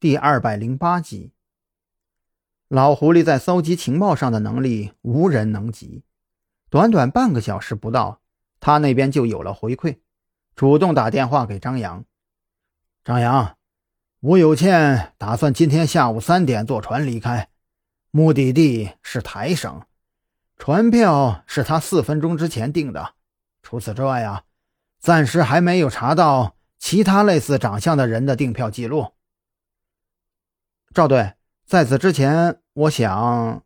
第二百零八集。老狐狸在搜集情报上的能力无人能及，短短半个小时不到，他那边就有了回馈，主动打电话给张扬。张扬，吴有倩打算今天下午三点坐船离开，目的地是台省，船票是他四分钟之前订的。除此之外啊，暂时还没有查到其他类似长相的人的订票记录。赵队，在此之前，我想。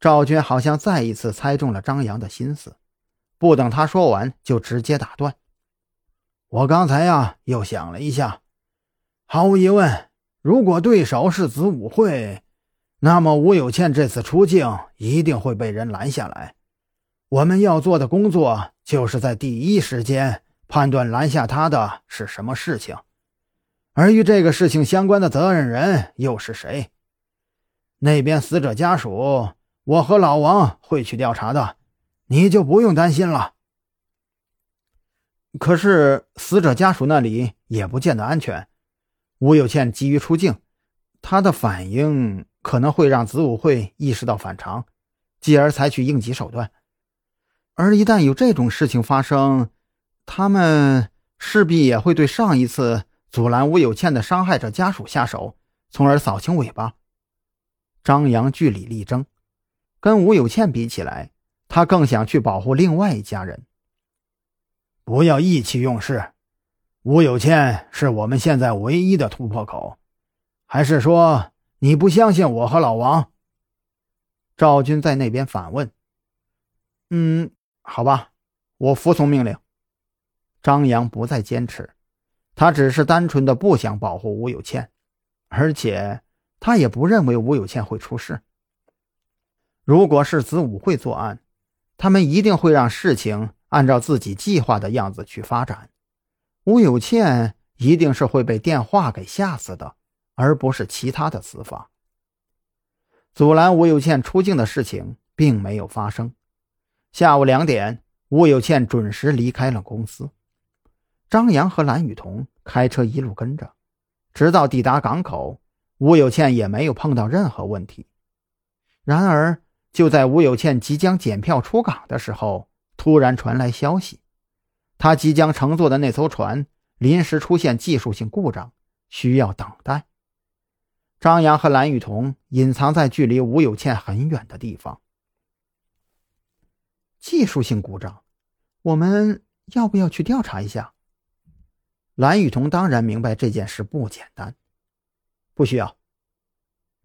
赵军好像再一次猜中了张扬的心思，不等他说完，就直接打断：“我刚才呀，又想了一下，毫无疑问，如果对手是子午会，那么吴有倩这次出境一定会被人拦下来。我们要做的工作，就是在第一时间判断拦下他的是什么事情。”而与这个事情相关的责任人又是谁？那边死者家属，我和老王会去调查的，你就不用担心了。可是死者家属那里也不见得安全。吴有倩急于出境，她的反应可能会让子午会意识到反常，继而采取应急手段。而一旦有这种事情发生，他们势必也会对上一次。阻拦吴有倩的伤害者家属下手，从而扫清尾巴。张扬据理力争，跟吴有倩比起来，他更想去保护另外一家人。不要意气用事，吴有倩是我们现在唯一的突破口。还是说你不相信我和老王？赵军在那边反问。嗯，好吧，我服从命令。张扬不再坚持。他只是单纯的不想保护吴有倩，而且他也不认为吴有倩会出事。如果是子午会作案，他们一定会让事情按照自己计划的样子去发展。吴有倩一定是会被电话给吓死的，而不是其他的死法。阻拦吴有倩出境的事情并没有发生。下午两点，吴有倩准时离开了公司。张扬和蓝雨桐开车一路跟着，直到抵达港口，吴有倩也没有碰到任何问题。然而，就在吴有倩即将检票出港的时候，突然传来消息，他即将乘坐的那艘船临时出现技术性故障，需要等待。张扬和蓝雨桐隐藏在距离吴有倩很远的地方。技术性故障，我们要不要去调查一下？蓝雨桐当然明白这件事不简单，不需要。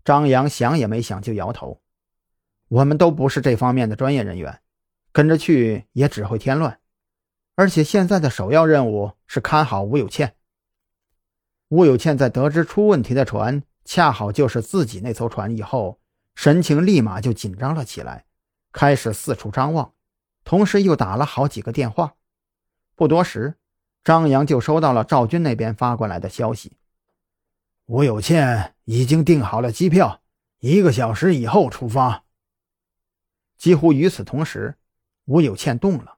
张扬想也没想就摇头：“我们都不是这方面的专业人员，跟着去也只会添乱。而且现在的首要任务是看好吴有倩。吴有倩在得知出问题的船恰好就是自己那艘船以后，神情立马就紧张了起来，开始四处张望，同时又打了好几个电话。不多时。”张扬就收到了赵军那边发过来的消息，吴有倩已经订好了机票，一个小时以后出发。几乎与此同时，吴有倩动了，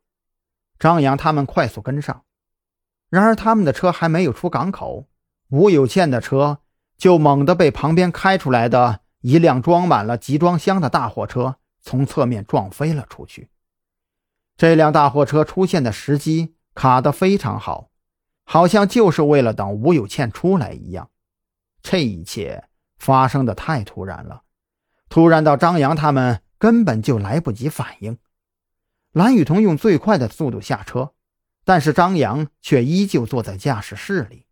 张扬他们快速跟上。然而他们的车还没有出港口，吴有倩的车就猛地被旁边开出来的一辆装满了集装箱的大货车从侧面撞飞了出去。这辆大货车出现的时机。卡得非常好，好像就是为了等吴有倩出来一样。这一切发生的太突然了，突然到张扬他们根本就来不及反应。蓝雨桐用最快的速度下车，但是张扬却依旧坐在驾驶室里。